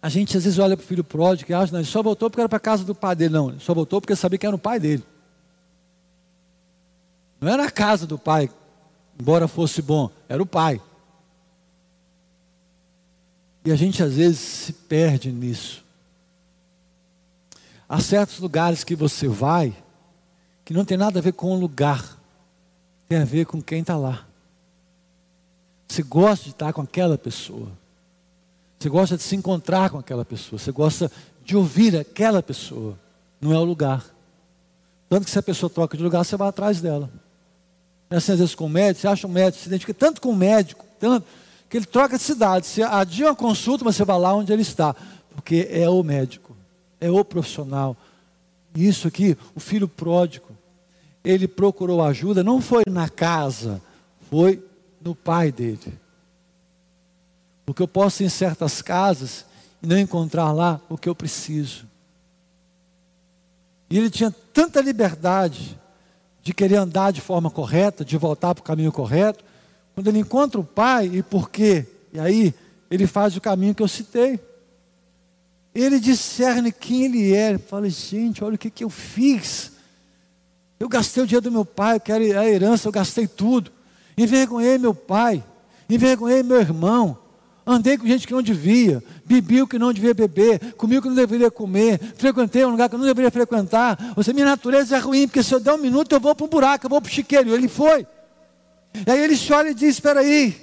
A gente às vezes olha para o filho pródigo e acha, não, ele só voltou porque era para a casa do pai dele. Não, ele só voltou porque sabia que era o pai dele. Não era a casa do pai, embora fosse bom, era o pai. E a gente às vezes se perde nisso. Há certos lugares que você vai que não tem nada a ver com o lugar, tem a ver com quem está lá. Você gosta de estar com aquela pessoa. Você gosta de se encontrar com aquela pessoa, você gosta de ouvir aquela pessoa, não é o lugar. Tanto que se a pessoa troca de lugar, você vai atrás dela. É assim, às vezes com o médico, você acha um médico, se identifica tanto com o médico, tanto, que ele troca de cidade. Você adia uma consulta, mas você vai lá onde ele está, porque é o médico, é o profissional. Isso aqui, o filho pródigo, ele procurou ajuda, não foi na casa, foi no pai dele. Porque eu posso ir em certas casas e não encontrar lá o que eu preciso. E ele tinha tanta liberdade de querer andar de forma correta, de voltar para o caminho correto, quando ele encontra o pai, e por quê? E aí ele faz o caminho que eu citei. Ele discerne quem ele é. Ele fala, gente, olha o que, que eu fiz. Eu gastei o dinheiro do meu pai, eu quero a herança, eu gastei tudo. Envergonhei meu pai, envergonhei meu irmão, Andei com gente que não devia, bebi o que não devia beber, comi o que não deveria comer, frequentei um lugar que eu não deveria frequentar. Ou seja, minha natureza é ruim, porque se eu der um minuto eu vou para um buraco, eu vou para o chiqueiro. Ele foi. E aí ele chora e diz: Espera aí,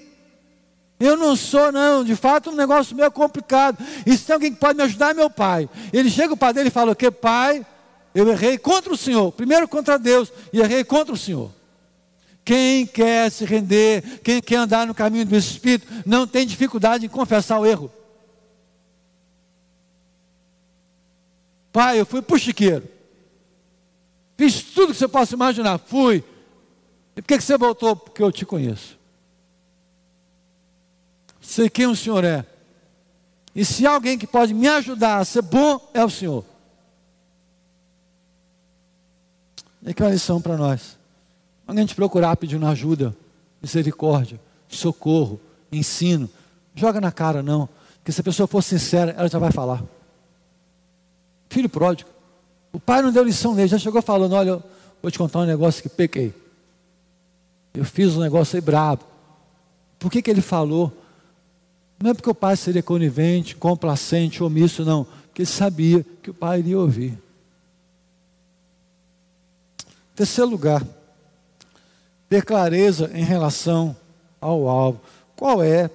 eu não sou, não, de fato um negócio meio complicado. E se tem alguém que pode me ajudar, é meu pai. Ele chega o pai dele e fala: O que, pai? Eu errei contra o Senhor, primeiro contra Deus, e errei contra o Senhor. Quem quer se render, quem quer andar no caminho do Espírito, não tem dificuldade em confessar o erro. Pai, eu fui para o chiqueiro. Fiz tudo que você possa imaginar. Fui. E por que você voltou? Porque eu te conheço. Sei quem o Senhor é. E se há alguém que pode me ajudar a ser bom, é o Senhor. E que é uma lição para nós. Alguém te procurar pedindo ajuda, misericórdia, socorro, ensino. Joga na cara, não. Porque se a pessoa for sincera, ela já vai falar. Filho pródigo. O pai não deu lição nele, já chegou falando: Olha, vou te contar um negócio que pequei. Eu fiz um negócio aí brabo. Por que, que ele falou? Não é porque o pai seria conivente, complacente, omisso, não. Porque ele sabia que o pai iria ouvir. Terceiro lugar, ter clareza em relação ao alvo. Qual é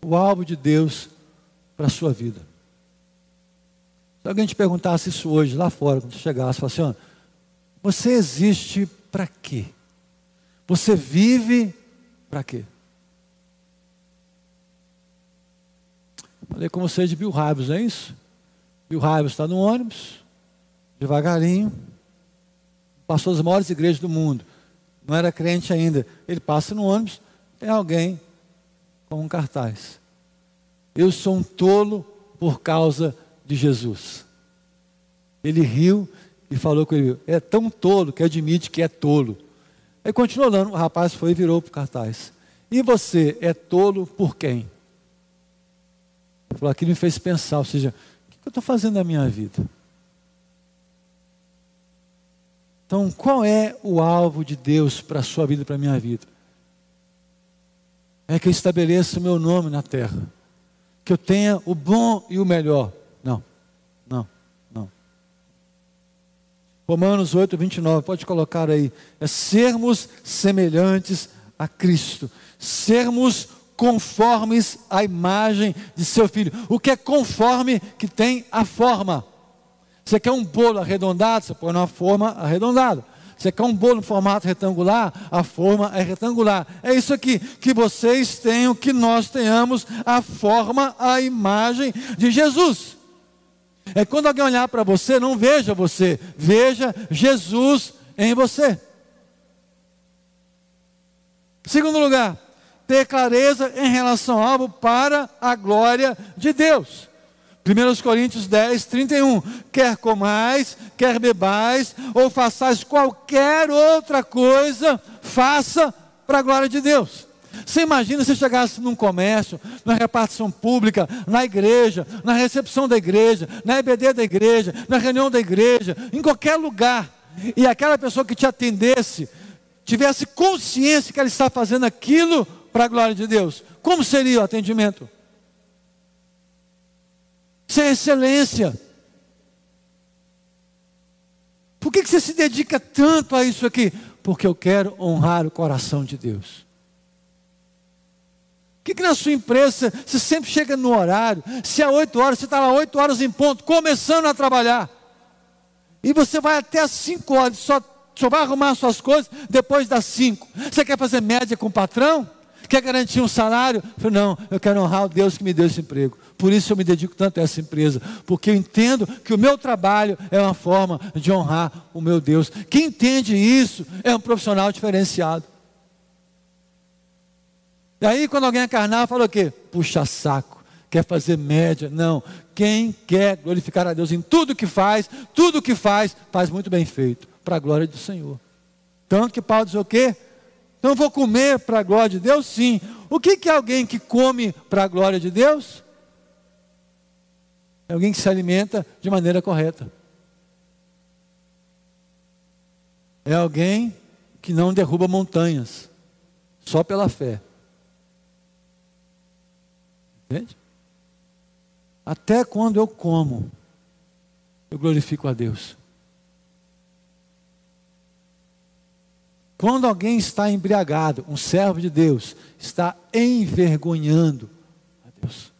o alvo de Deus para a sua vida? Se alguém te perguntasse isso hoje, lá fora, quando chegasse, falasse assim, você existe para quê? Você vive para quê? Falei com você de Bill Hybels, não é isso? Bill Hybels está no ônibus, devagarinho, passou as maiores igrejas do mundo, não era crente ainda. Ele passa no ônibus, tem alguém com um cartaz. Eu sou um tolo por causa de Jesus. Ele riu e falou com ele: é tão tolo que admite que é tolo. Aí continuou olhando, o rapaz foi e virou para o cartaz. E você é tolo por quem? Falou, aquilo me fez pensar, ou seja, o que eu estou fazendo na minha vida? Então, qual é o alvo de Deus para a sua vida e para a minha vida? É que eu estabeleça o meu nome na terra. Que eu tenha o bom e o melhor. Não, não, não. Romanos 8, 29, pode colocar aí. É sermos semelhantes a Cristo. Sermos conformes à imagem de seu filho. O que é conforme que tem a forma. Você quer um bolo arredondado, você põe numa forma arredondada. Você quer um bolo em formato retangular, a forma é retangular. É isso aqui, que vocês tenham, que nós tenhamos a forma, a imagem de Jesus. É quando alguém olhar para você, não veja você, veja Jesus em você. Segundo lugar, ter clareza em relação ao alvo para a glória de Deus. 1 Coríntios 10, 31. Quer comais, quer bebais, ou façais qualquer outra coisa, faça para a glória de Deus. Você imagina se chegasse num comércio, na repartição pública, na igreja, na recepção da igreja, na EBD da igreja, na reunião da igreja, em qualquer lugar, e aquela pessoa que te atendesse tivesse consciência que ela está fazendo aquilo para a glória de Deus, como seria o atendimento? Isso é excelência. Por que você se dedica tanto a isso aqui? Porque eu quero honrar o coração de Deus. Por que, que na sua empresa você sempre chega no horário? Se é oito horas, você está lá oito horas em ponto, começando a trabalhar. E você vai até às cinco horas, só, só vai arrumar suas coisas depois das cinco. Você quer fazer média com o patrão? Quer garantir um salário? Eu falei, não, eu quero honrar o Deus que me deu esse emprego. Por isso eu me dedico tanto a essa empresa, porque eu entendo que o meu trabalho é uma forma de honrar o meu Deus. Quem entende isso é um profissional diferenciado. E aí, quando alguém carnal, fala o quê? Puxa saco, quer fazer média. Não, quem quer glorificar a Deus em tudo que faz, tudo que faz, faz muito bem feito, para a glória do Senhor. Tanto que Paulo diz o quê? Então vou comer para a glória de Deus? Sim. O que, que é alguém que come para a glória de Deus? É alguém que se alimenta de maneira correta. É alguém que não derruba montanhas, só pela fé. Entende? Até quando eu como, eu glorifico a Deus. Quando alguém está embriagado, um servo de Deus, está envergonhando a Deus.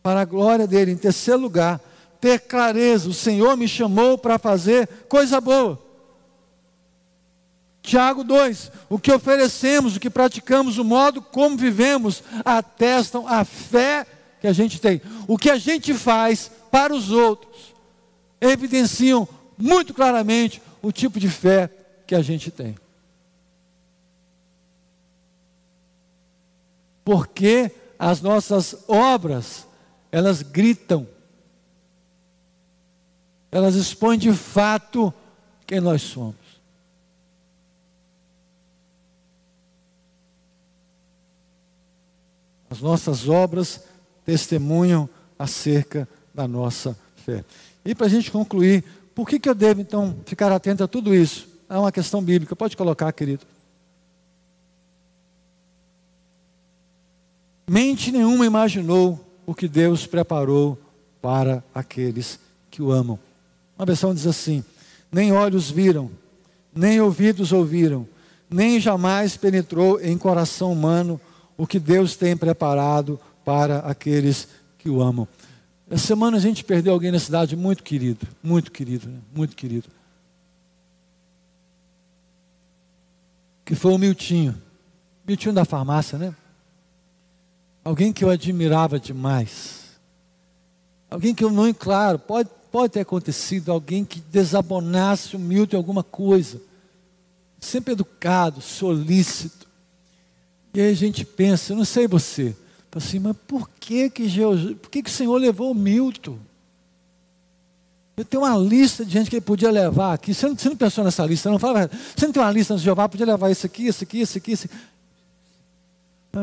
Para a glória dele, em terceiro lugar, ter clareza: o Senhor me chamou para fazer coisa boa. Tiago 2: O que oferecemos, o que praticamos, o modo como vivemos, atestam a fé que a gente tem. O que a gente faz para os outros evidenciam muito claramente o tipo de fé que a gente tem. Porque as nossas obras, elas gritam, elas expõem de fato quem nós somos. As nossas obras testemunham acerca da nossa fé. E para a gente concluir, por que, que eu devo então ficar atento a tudo isso? É uma questão bíblica, pode colocar, querido. Mente nenhuma imaginou o que Deus preparou para aqueles que o amam. Uma versão diz assim: nem olhos viram, nem ouvidos ouviram, nem jamais penetrou em coração humano o que Deus tem preparado para aqueles que o amam. Essa semana a gente perdeu alguém na cidade muito querido, muito querido, né? muito querido. Que foi o Miltinho. Miltinho da farmácia, né? Alguém que eu admirava demais. Alguém que eu não, claro, pode, pode ter acontecido, alguém que desabonasse o Milton em alguma coisa. Sempre educado, solícito. E aí a gente pensa, eu não sei você, assim, mas por que que, Jesus, por que que o Senhor levou o Milton? Eu tenho uma lista de gente que ele podia levar aqui. Você não, você não pensou nessa lista, não fala, você não tem uma lista no Jeová, podia levar isso aqui, isso aqui, isso aqui, isso aqui.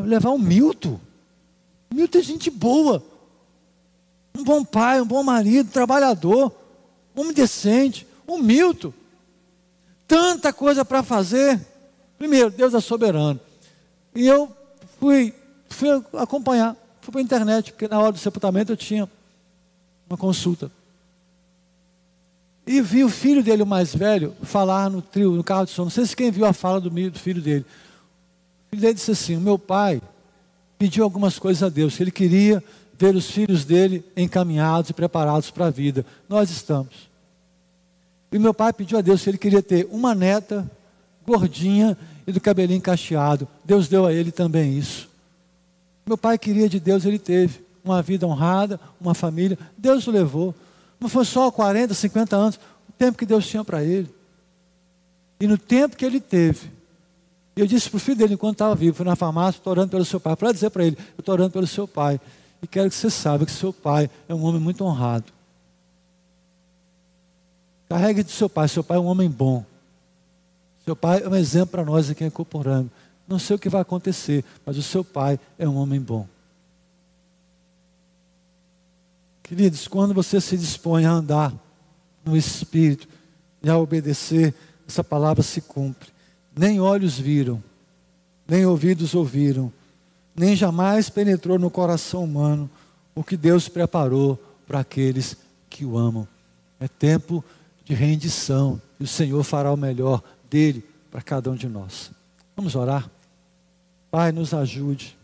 Levar o Milton. O Milton é gente boa. Um bom pai, um bom marido, trabalhador, homem decente, um Milton. Tanta coisa para fazer. Primeiro, Deus é soberano. E eu fui fui acompanhar, fui para a internet, porque na hora do sepultamento eu tinha uma consulta. E vi o filho dele, o mais velho, falar no trio, no carro de som. Não sei se quem viu a fala do, filho dele. O filho dele disse assim: O meu pai pediu algumas coisas a Deus, que ele queria ver os filhos dele encaminhados e preparados para a vida. Nós estamos. E meu pai pediu a Deus que ele queria ter uma neta gordinha e do cabelinho cacheado. Deus deu a ele também isso. Meu pai queria de Deus, ele teve uma vida honrada, uma família. Deus o levou. Não foi só 40, 50 anos, o tempo que Deus tinha para ele. E no tempo que ele teve, eu disse para o filho dele, enquanto estava vivo, fui na farmácia, estou orando pelo seu pai. Para dizer para ele, eu estou orando pelo seu pai. E quero que você saiba que seu pai é um homem muito honrado. Carregue de seu pai, seu pai é um homem bom. Seu pai é um exemplo para nós aqui em Coporanga. Não sei o que vai acontecer, mas o seu pai é um homem bom. Queridos, quando você se dispõe a andar no Espírito e a obedecer, essa palavra se cumpre. Nem olhos viram, nem ouvidos ouviram, nem jamais penetrou no coração humano o que Deus preparou para aqueles que o amam. É tempo de rendição e o Senhor fará o melhor dele para cada um de nós. Vamos orar? Pai, nos ajude